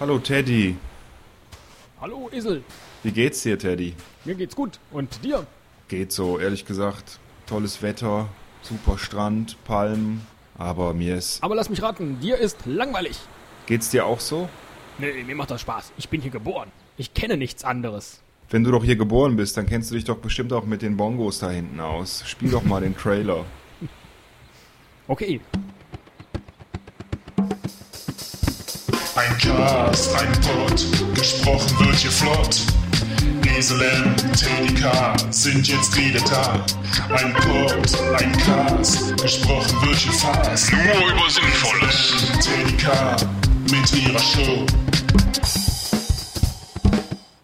Hallo Teddy. Hallo Esel, Wie geht's dir, Teddy? mir geht's gut. Und dir? Geht so, ehrlich gesagt. Tolles Wetter, super Strand, Palmen. Aber mir ist. Aber lass mich raten, dir ist langweilig. Geht's dir auch so? Nee, mir macht das Spaß. Ich bin hier geboren. Ich kenne nichts anderes. Wenn du doch hier geboren bist, dann kennst du dich doch bestimmt auch mit den Bongos da hinten aus. Spiel doch mal den Trailer. Okay, Ein Cast, ein Pod, gesprochen wird hier flott. Esel M, Teddy K sind jetzt wieder da. Ein Pod, ein Cast, gesprochen wird hier fast. Nur über Sinnvolles. Teddy K mit ihrer Show.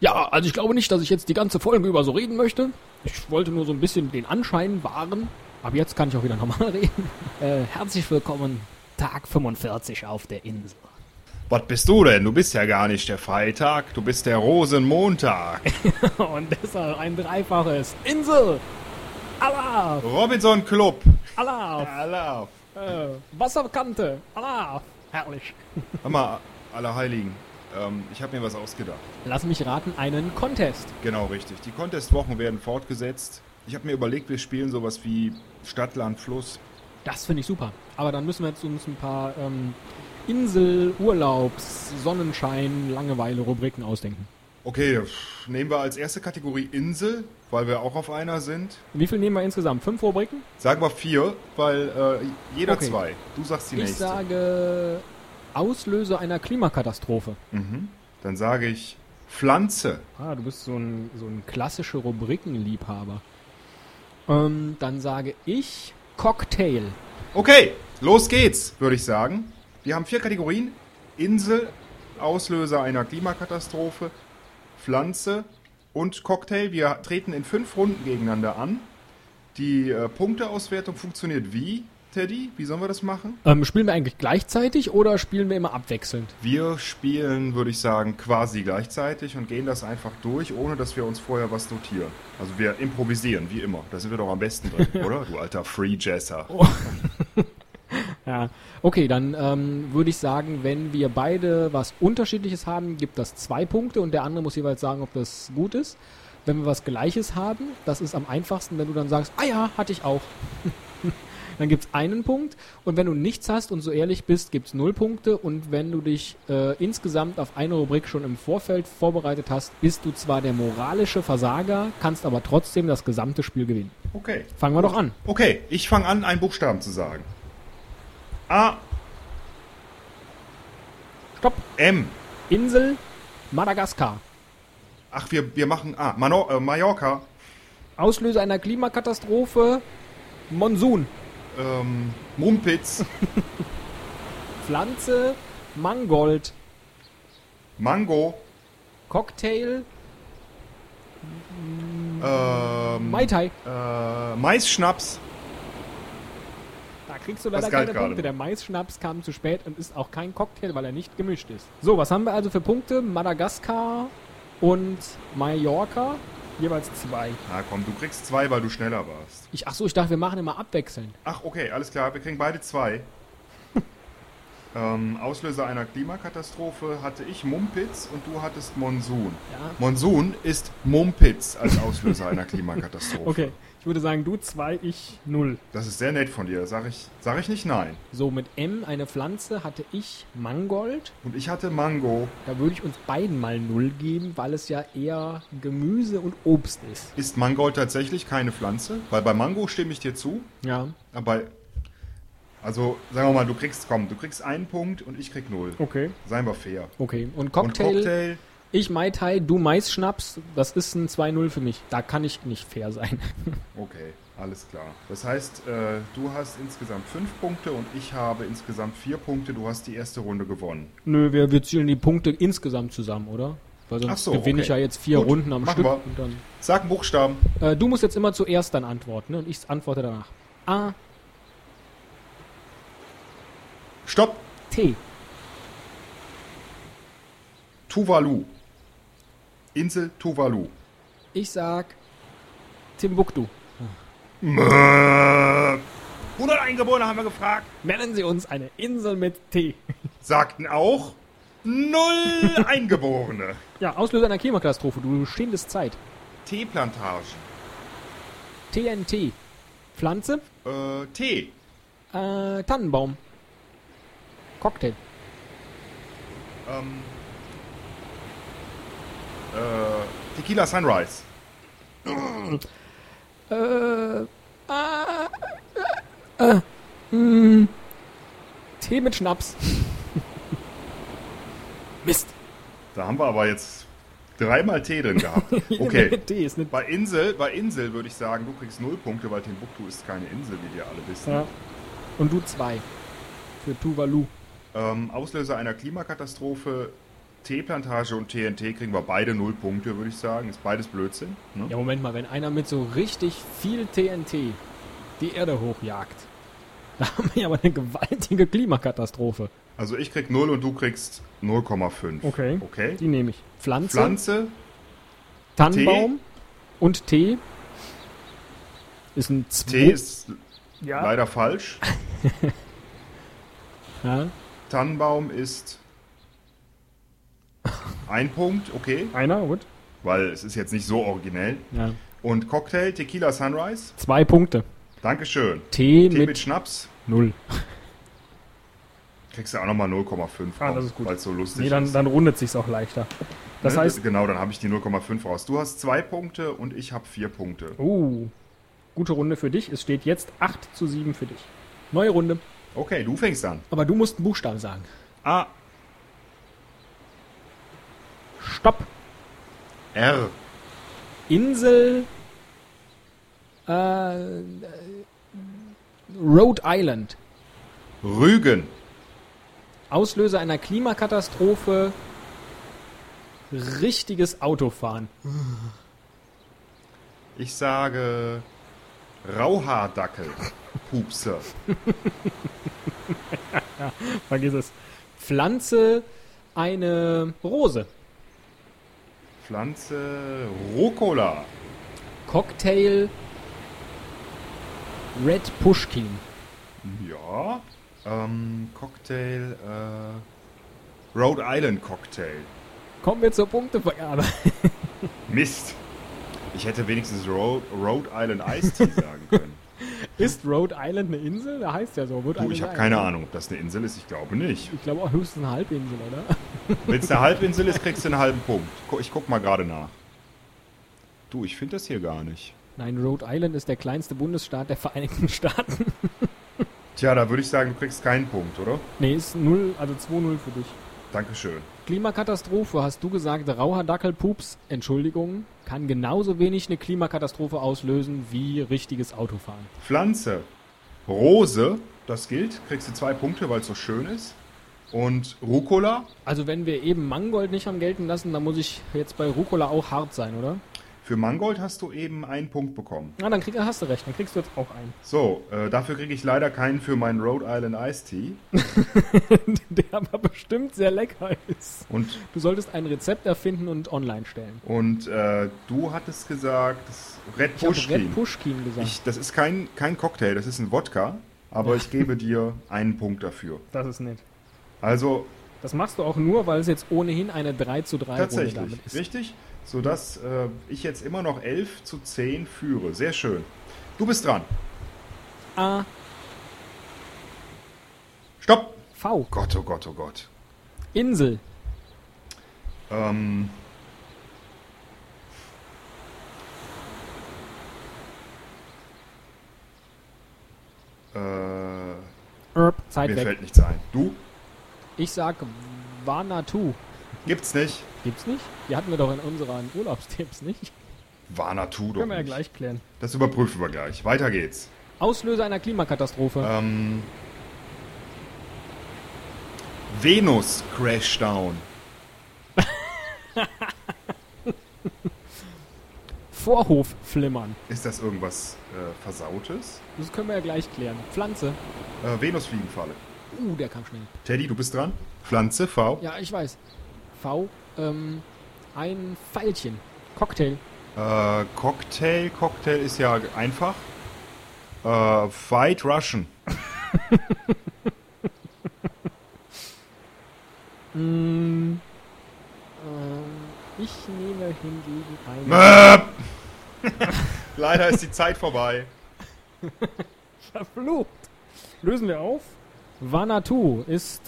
Ja, also ich glaube nicht, dass ich jetzt die ganze Folge über so reden möchte. Ich wollte nur so ein bisschen den Anschein wahren. Aber jetzt kann ich auch wieder normal reden. Äh, herzlich willkommen, Tag 45 auf der Insel. Was bist du denn? Du bist ja gar nicht der Freitag, du bist der Rosenmontag. Und deshalb ein dreifaches Insel. Allah, Robinson Club. Allah, Allah. äh, Wasserkante. Allah, herrlich. Hör mal, alle Heiligen. Ähm, ich habe mir was ausgedacht. Lass mich raten, einen Contest. Genau richtig. Die Contest-Wochen werden fortgesetzt. Ich habe mir überlegt, wir spielen sowas wie Stadt, Land, Fluss. Das finde ich super. Aber dann müssen wir jetzt uns ein paar ähm, Insel, Urlaubs, Sonnenschein, Langeweile-Rubriken ausdenken. Okay, nehmen wir als erste Kategorie Insel, weil wir auch auf einer sind. Wie viel nehmen wir insgesamt? Fünf Rubriken? Sagen wir vier, weil äh, jeder Okay. zwei. Du sagst die Ich nächste. sage Auslöser einer Klimakatastrophe. Mhm. Dann sage ich Pflanze. Ah, du bist so ein, so ein klassischer Rubrikenliebhaber. Ähm, dann sage ich Cocktail. Okay, los geht's, würde ich sagen. Wir haben vier Kategorien. Insel, Auslöser einer Klimakatastrophe, Pflanze und Cocktail. Wir treten in fünf Runden gegeneinander an. Die äh, Punkteauswertung funktioniert wie, Teddy? Wie sollen wir das machen? Ähm, spielen wir eigentlich gleichzeitig oder spielen wir immer abwechselnd? Wir spielen, würde ich sagen, quasi gleichzeitig und gehen das einfach durch, ohne dass wir uns vorher was notieren. Also wir improvisieren, wie immer. Da sind wir doch am besten drin, oder? Du alter Free Jesser. Ja, okay, dann ähm, würde ich sagen, wenn wir beide was Unterschiedliches haben, gibt das zwei Punkte und der andere muss jeweils sagen, ob das gut ist. Wenn wir was Gleiches haben, das ist am einfachsten, wenn du dann sagst, ah ja, hatte ich auch. dann gibt's einen Punkt und wenn du nichts hast und so ehrlich bist, gibt's null Punkte und wenn du dich äh, insgesamt auf eine Rubrik schon im Vorfeld vorbereitet hast, bist du zwar der moralische Versager, kannst aber trotzdem das gesamte Spiel gewinnen. Okay. Fangen wir doch an. Okay, ich fange an, einen Buchstaben zu sagen. A, Stopp. M. Insel Madagaskar. Ach, wir, wir machen A. Mano äh, Mallorca. Auslöser einer Klimakatastrophe, Monsun. Ähm, Mumpitz. Pflanze, Mangold. Mango. Cocktail, Ähm, Mai Tai. äh, Maisschnaps. Kriegst du leider keine Punkte. Der Maisschnaps kam zu spät und ist auch kein Cocktail, weil er nicht gemischt ist. So, was haben wir also für Punkte? Madagaskar und Mallorca. Jeweils zwei. Na komm, du kriegst zwei, weil du schneller warst. Ich, ach so, ich dachte, wir machen immer abwechselnd. Ach, okay, alles klar. Wir kriegen beide zwei. ähm, Auslöser einer Klimakatastrophe hatte ich Mumpitz und du hattest Monsun. Ja. Monsun ist Mumpitz als Auslöser einer Klimakatastrophe. Okay, ich würde sagen, du zwei, ich null. Das ist sehr nett von dir. Sag ich, sag ich nicht nein. So, mit M eine Pflanze hatte ich Mangold. Und ich hatte Mango. Da würde ich uns beiden mal null geben, weil es ja eher Gemüse und Obst ist. Ist Mangold tatsächlich keine Pflanze? Weil bei Mango stimme ich dir zu. Ja, Aber, also, sagen wir mal, du kriegst, komm, du kriegst einen Punkt und ich krieg null. okay. Seien wir fair. Okay, und Und Cocktail, Cocktail, ich Mai Tai, du Maisschnaps, das ist ein 2-0 für mich. Da kann ich nicht fair sein. okay, alles klar. Das heißt, äh, du hast insgesamt fünf Punkte und ich habe insgesamt vier Punkte. Du hast die erste Runde gewonnen. Nö, wir, wir zählen die Punkte insgesamt zusammen, oder? Weil sonst Ach so, gewinne ich okay. ja jetzt vier Gut, Runden am Stück. wir. Und dann, Sag einen Buchstaben. äh, du musst jetzt immer zuerst dann antworten ne? und ich antworte danach. A, Stopp. T. Tuvalu. Insel Tuvalu. Ich sag Timbuktu. 100 Eingeborene haben wir gefragt. Nennen Sie uns eine Insel mit T. Sagten auch Null Eingeborene. Ja, Auslöser einer Klimakatastrophe. Du stehendes Zeit. Teeplantage. TNT. Pflanze. Äh, Tee. Äh, Tannenbaum. Cocktail. Ähm, äh, Tequila Sunrise. Äh, ah, äh, äh, mh, Tee mit Schnaps. Mist. Da haben wir aber jetzt dreimal Tee drin gehabt. Okay. Tee ist nicht. Bei Insel, bei Insel würde ich sagen, du kriegst null Punkte, weil Timbuktu ist keine Insel, wie wir alle wissen. Ja. Und du zwei. Für Tuvalu. Ähm, Auslöser einer Klimakatastrophe, Teeplantage und TNT kriegen wir beide null Punkte, würde ich sagen. Ist beides Blödsinn. Ne? Ja, Moment mal, wenn einer mit so richtig viel TNT die Erde hochjagt, da haben wir aber eine gewaltige Klimakatastrophe. Also ich krieg 0 und du kriegst 0,5. Okay. Okay. Die nehme ich. Pflanze, Pflanze, Tannenbaum und Tee. Ist ein Zwo Tee ist ja. leider falsch. ja. Tannenbaum ist ein Punkt, okay, Einer, gut. weil es ist jetzt nicht so originell. Ja. Und Cocktail, Tequila Sunrise, Zwei Punkte. Dankeschön. Tee, Tee mit, mit Schnaps, null. kriegst du auch nochmal 0,5 Ah, das ist gut. weil es so lustig Nee, dann, ist. dann rundet sich's auch leichter. Das Ne? heißt, Genau, dann habe ich die 0,5 raus. Du hast zwei Punkte und ich habe vier Punkte. uh, gute Runde für dich. Es steht jetzt 8 zu 7 für dich. Neue Runde. Okay, du fängst an. Aber du musst einen Buchstaben sagen. A, Stopp. R, Insel äh, Rhode Island. Rügen, Auslöser einer Klimakatastrophe. Richtiges Autofahren. ich sage Rauhaardackel, Pupse, Vergiss es. Pflanze eine Rose. Pflanze Rucola, Cocktail Red Pushkin. ja, ähm, Cocktail, äh, Rhode Island Cocktail. Kommen wir zur Punktevergabe. Mist. Ich hätte wenigstens Ro Rhode Island Ice Tea sagen können. Ist Rhode Island eine Insel? Da heißt ja so. Wird Du, eine ich habe keine Ahnung, ob das eine Insel ist. Ich glaube nicht. Ich glaube auch höchstens eine Halbinsel, oder? Wenn es eine Halbinsel ist, kriegst du einen halben Punkt. Ich guck mal gerade nach. Du, ich finde das hier gar nicht. Nein, Rhode Island ist der kleinste Bundesstaat der Vereinigten Staaten. Tja, da würde ich sagen, du kriegst keinen Punkt, oder? nee, ist 0, also 2-0 für dich. Dankeschön. Klimakatastrophe, hast du gesagt, rauer Dackelpups, Entschuldigung, kann genauso wenig eine Klimakatastrophe auslösen wie richtiges Autofahren. Pflanze. Rose, das gilt. Kriegst du zwei Punkte, weil es so schön ist. Und Rucola. Also wenn wir eben Mangold nicht haben gelten lassen, dann muss ich jetzt bei Rucola auch hart sein, oder? Für Mangold hast du eben einen Punkt bekommen. Na, dann krieg, hast du recht, dann kriegst du jetzt auch einen. So, äh, dafür kriege ich leider keinen für meinen Rhode Island Iced Tea. Der aber bestimmt sehr lecker ist. Und, Du solltest ein Rezept erfinden und online stellen. und äh, du hattest gesagt, Red Ich Pushkin. Red Pushkin gesagt. Ich, das ist kein, kein Cocktail, das ist ein Wodka. Aber ich gebe dir einen Punkt dafür. das ist nett. Also Das machst du auch nur, weil es jetzt ohnehin eine 3 zu 3 Runde tatsächlich, damit ist. richtig? Sodass äh, ich jetzt immer noch 11 zu 10 führe. Sehr schön. Du bist dran. A, Stopp! V, Gott, oh Gott, oh Gott. Insel, Ähm, äh, Erb, Zeit mir weg. fällt nichts ein. Du? Ich sag Vanatu. Gibt's nicht. Gibt's nicht? Die hatten wir doch in unseren Urlaubstipps, nicht? Vanatu doch Können wir ja nicht. gleich klären. Das überprüfen wir gleich. Weiter geht's. Auslöser einer Klimakatastrophe. Ähm, Venus Crashdown. Vorhofflimmern. Ist das irgendwas äh, Versautes? Das können wir ja gleich klären. Pflanze. Äh, Venusfliegenfalle. Uh, der kam schnell. Teddy, du bist dran. Pflanze, V. Ja, ich weiß. V. Ähm, ein Pfeilchen. Cocktail. Äh, Cocktail. Cocktail ist ja einfach. Äh, White Russian. Mm, ähm, ich nehme hingegen eine. Leider ist die Zeit vorbei. Verflucht. Lösen wir auf. Vanuatu ist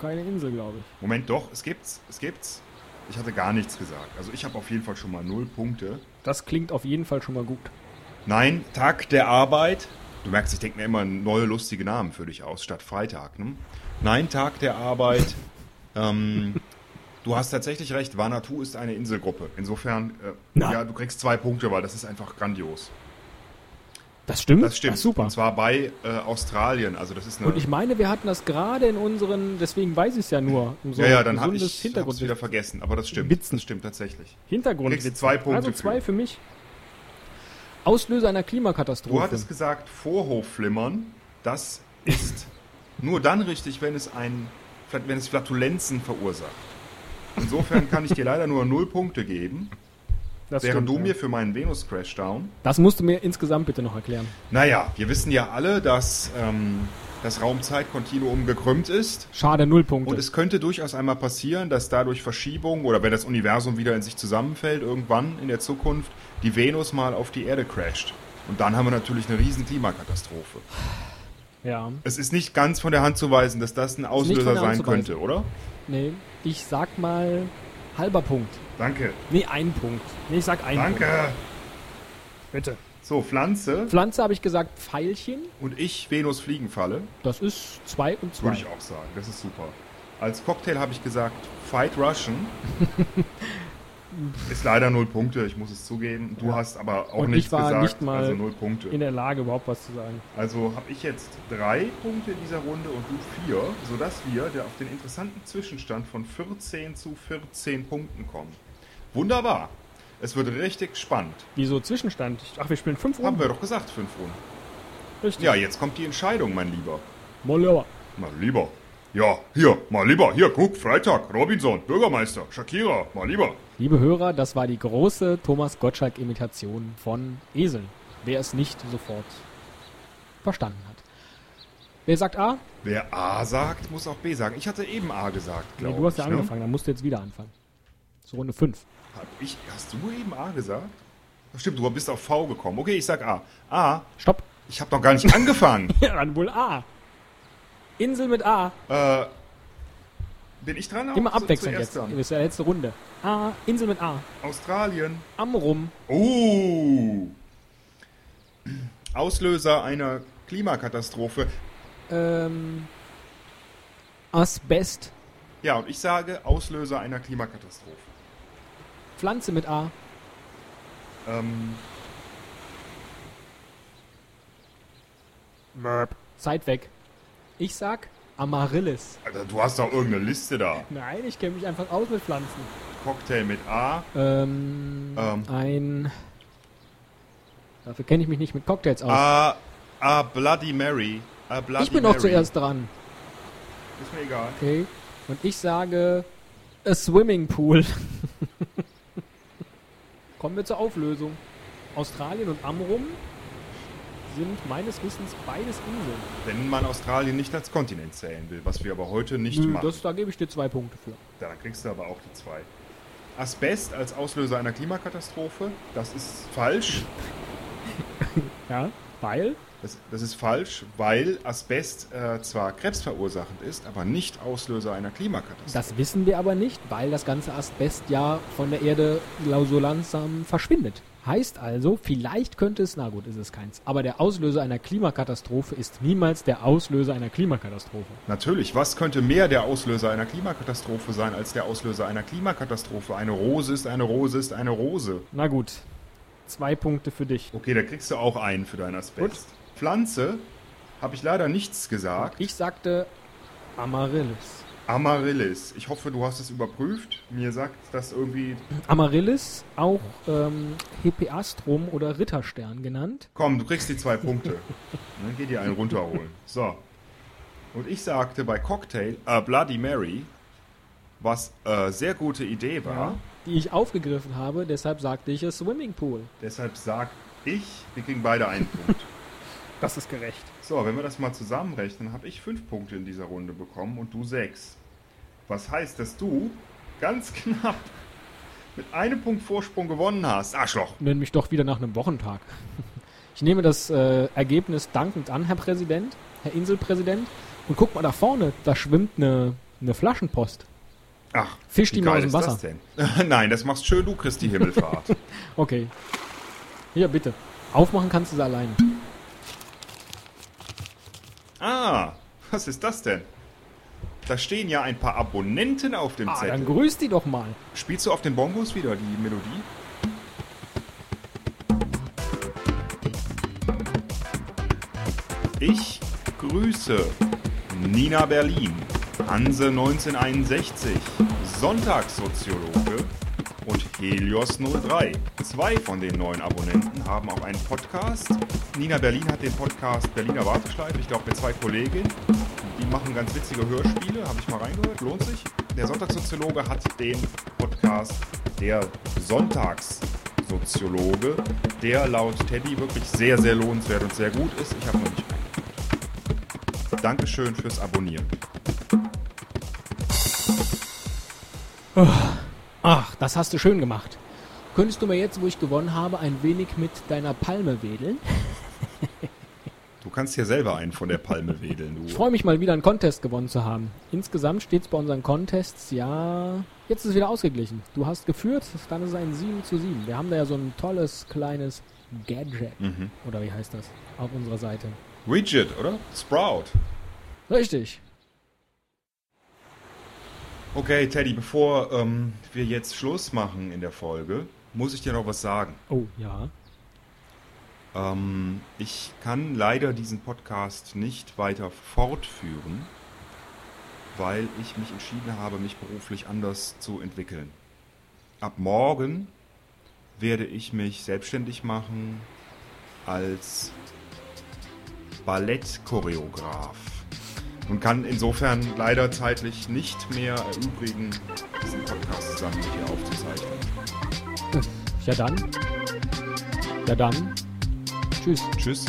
keine Insel, glaube ich. Moment, doch, es gibt's, es gibt's. Ich hatte gar nichts gesagt. Also ich habe auf jeden Fall schon mal null Punkte. Das klingt auf jeden Fall schon mal gut. Nein, Tag der Arbeit. Du merkst, ich denke mir immer neue lustige Namen für dich aus, statt Freitag. Ne? Nein, Tag der Arbeit. ähm, du hast tatsächlich recht, Vanuatu ist eine Inselgruppe. Insofern, äh, ja, du kriegst zwei Punkte, weil das ist einfach grandios. Das stimmt? Das stimmt. Ach, super. Und zwar bei äh, Australien. Also das ist eine. Und ich meine, wir hatten das gerade in unseren, deswegen weiß ich es ja nur, um so ja, ja, dann habe ich Hintergrund wieder vergessen. Aber das stimmt. Witzen. Das stimmt tatsächlich. Hintergrund. Kriegst zwei Punkte Also zwei für. für mich. Auslöser einer Klimakatastrophe. Du hattest gesagt, Vorhofflimmern, das ist nur dann richtig, wenn es ein, wenn es Flatulenzen verursacht. Insofern kann ich dir leider nur null Punkte geben, das während stimmt, du ja. mir für meinen Venus-Crashdown. Das musst du mir insgesamt bitte noch erklären. Naja, wir wissen ja alle, dass ähm, das Raumzeitkontinuum gekrümmt ist. Schade, null Punkte. Und es könnte durchaus einmal passieren, dass dadurch Verschiebungen oder wenn das Universum wieder in sich zusammenfällt, irgendwann in der Zukunft die Venus mal auf die Erde crasht. Und dann haben wir natürlich eine riesen Klimakatastrophe. ja. Es ist nicht ganz von der Hand zu weisen, dass das ein Auslöser sein könnte, oder? Nee, ich sag mal halber Punkt. Danke. Nee, ein Punkt. Nee, ich sag ein Punkt. Danke. Bitte. So, Pflanze Pflanze habe ich gesagt Pfeilchen. und ich Venus Fliegenfalle, Das ist zwei und zwei. würde ich auch sagen. Das ist super. Als Cocktail habe ich gesagt Fight Russian. ist leider null Punkte, ich muss es zugeben. Du hast aber auch Und ich nichts war gesagt, nicht mal also null Punkte. In der Lage, überhaupt was zu sagen. Also habe ich jetzt drei Punkte in dieser Runde und du vier, sodass wir der auf den interessanten Zwischenstand von 14 zu 14 Punkten kommen. Wunderbar. Es wird richtig spannend. Wieso Zwischenstand? Ach, wir spielen fünf Haben Runden. wir doch gesagt, fünf Runden. Richtig. Ja, jetzt kommt die Entscheidung, mein Lieber. Mollauer. Mal lieber. Ja, hier, mal lieber. Hier, guck, Freitag, Robinson, Bürgermeister, Shakira, mal lieber. Liebe Hörer, das war die große Thomas Gottschalk-Imitation von Eseln. Wer es nicht sofort verstanden hat. Wer sagt A? Wer A sagt, muss auch B sagen. Ich hatte eben A gesagt, Nee, glaube du hast ja ich. ne? angefangen, dann musst du jetzt wieder anfangen. So Runde 5. Hab ich, hast du eben A gesagt? Ach, stimmt, du bist auf V gekommen. Okay, ich sag A. A, Stopp. ich habe noch gar nicht angefangen. Ja, dann wohl A. Insel mit A. äh, bin ich dran? Immer abwechselnd jetzt. Dran. Das ist ja letzte Runde. A. Insel mit A. Australien. Amrum. Uh. Auslöser einer Klimakatastrophe. Ähm. Asbest. Ja, und ich sage Auslöser einer Klimakatastrophe. Pflanze mit A. Ähm, Zeit weg. Ich sag Amaryllis. Alter, du hast doch irgendeine Liste da. Nein, ich kenne mich einfach aus mit Pflanzen. Cocktail mit A. Ähm, Ähm. Ein. Dafür kenne ich mich nicht mit Cocktails aus. A, A Bloody Mary. A Bloody ich bin Mary. noch zuerst dran. Ist mir egal. Okay. Und ich sage a Swimmingpool. Kommen wir zur Auflösung. Australien und Amrum sind meines Wissens beides Inseln. Wenn man Australien nicht als Kontinent zählen will, was wir aber heute nicht Nö, machen. das, da gebe ich dir zwei Punkte für. Dann kriegst du aber auch die zwei. Asbest als Auslöser einer Klimakatastrophe, das ist falsch. Ja, weil Das, das ist falsch, weil Asbest äh, zwar krebsverursachend ist, aber nicht Auslöser einer Klimakatastrophe. das wissen wir aber nicht, weil das ganze Asbest ja von der Erde so langsam verschwindet. Heißt also, vielleicht könnte es, na gut, ist es keins, aber der Auslöser einer Klimakatastrophe ist niemals der Auslöser einer Klimakatastrophe. Natürlich, was könnte mehr der Auslöser einer Klimakatastrophe sein als der Auslöser einer Klimakatastrophe? Eine Rose ist eine Rose ist eine Rose. Na gut, zwei Punkte für dich. Okay, da kriegst du auch einen für deinen Asbest. Pflanze habe ich leider nichts gesagt. Ich sagte Amaryllis. Amaryllis. Ich hoffe, du hast es überprüft. Mir sagt das irgendwie. Amaryllis, auch ähm, Hepeastrum oder Ritterstern genannt. Komm, du kriegst die zwei Punkte. Dann geh dir einen runterholen. So. Und ich sagte bei Cocktail a Bloody Mary, was äh, sehr gute Idee war. Die ich aufgegriffen habe, deshalb sagte ich es Swimmingpool. Deshalb sag ich, wir kriegen beide einen Punkt. Das ist gerecht. So, wenn wir das mal zusammenrechnen, habe ich fünf Punkte in dieser Runde bekommen und du sechs. Was heißt, dass du ganz knapp mit einem Punkt Vorsprung gewonnen hast? Arschloch. Nenn mich doch wieder nach einem Wochentag. Ich nehme das äh, Ergebnis dankend an, Herr Präsident, Herr Inselpräsident. Und guck mal da vorne, da schwimmt eine, eine Flaschenpost. Ach, Fisch wie die mal aus dem Wasser. das denn? Nein, das machst schön du, Christi Himmelfahrt. Okay. Hier, bitte. Aufmachen kannst du sie alleine. Ah, was ist das denn? Da stehen ja ein paar Abonnenten auf dem Ah, Zettel. dann grüß die doch mal. Spielst du auf den Bongos wieder die Melodie? Ich grüße Nina Berlin, Hanse 1961, Sonntagssoziologe Helios 03. Zwei von den neuen Abonnenten haben auch einen Podcast. Nina Berlin hat den Podcast Berliner Warteschleife, ich glaube mit zwei Kolleginnen. Die machen ganz witzige Hörspiele, habe ich mal reingehört, lohnt sich. Der Sonntagssoziologe hat den Podcast Der Sonntagssoziologe, der laut Teddy wirklich sehr, sehr lohnenswert und sehr gut ist. Ich habe noch nicht reingehört. Dankeschön fürs Abonnieren. Ach, das hast du schön gemacht. Könntest du mir jetzt, wo ich gewonnen habe, ein wenig mit deiner Palme wedeln? Du kannst hier selber einen von der Palme wedeln. Ich Du. freue mich mal wieder einen Contest gewonnen zu haben. Insgesamt steht es bei unseren Contests, ja, jetzt ist es wieder ausgeglichen. Du hast geführt, dann ist es ein 7 zu 7. Wir haben da ja so ein tolles kleines Gadget, Mhm. oder wie heißt das, auf unserer Seite. Widget, oder? Sprout. Richtig. Okay, Teddy, bevor ähm, wir jetzt Schluss machen in der Folge, muss ich dir noch was sagen. Oh, ja. Ähm, ich kann leider diesen Podcast nicht weiter fortführen, weil ich mich entschieden habe, mich beruflich anders zu entwickeln. Ab morgen werde ich mich selbstständig machen als Ballettchoreograf und kann insofern leider zeitlich nicht mehr erübrigen, diesen Podcast zusammen mit dir aufzuzeichnen. Ja dann. Ja dann. Tschüss. Tschüss.